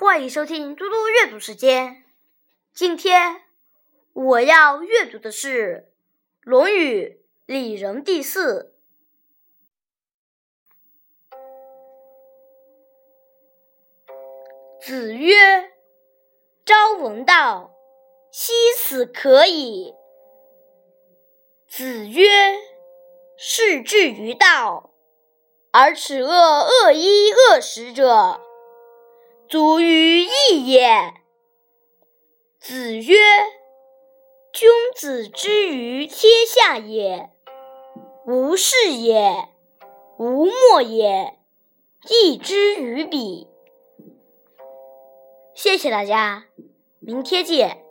欢迎收听嘟嘟阅读时间。今天我要阅读的是《论语·里仁》第四。子曰：“朝闻道，夕死可矣。”子曰：“士志于道，而耻恶恶衣恶食者。”足于义也。子曰：“君子之于天下也，无事也，无莫也，义之于彼。”谢谢大家，明天见。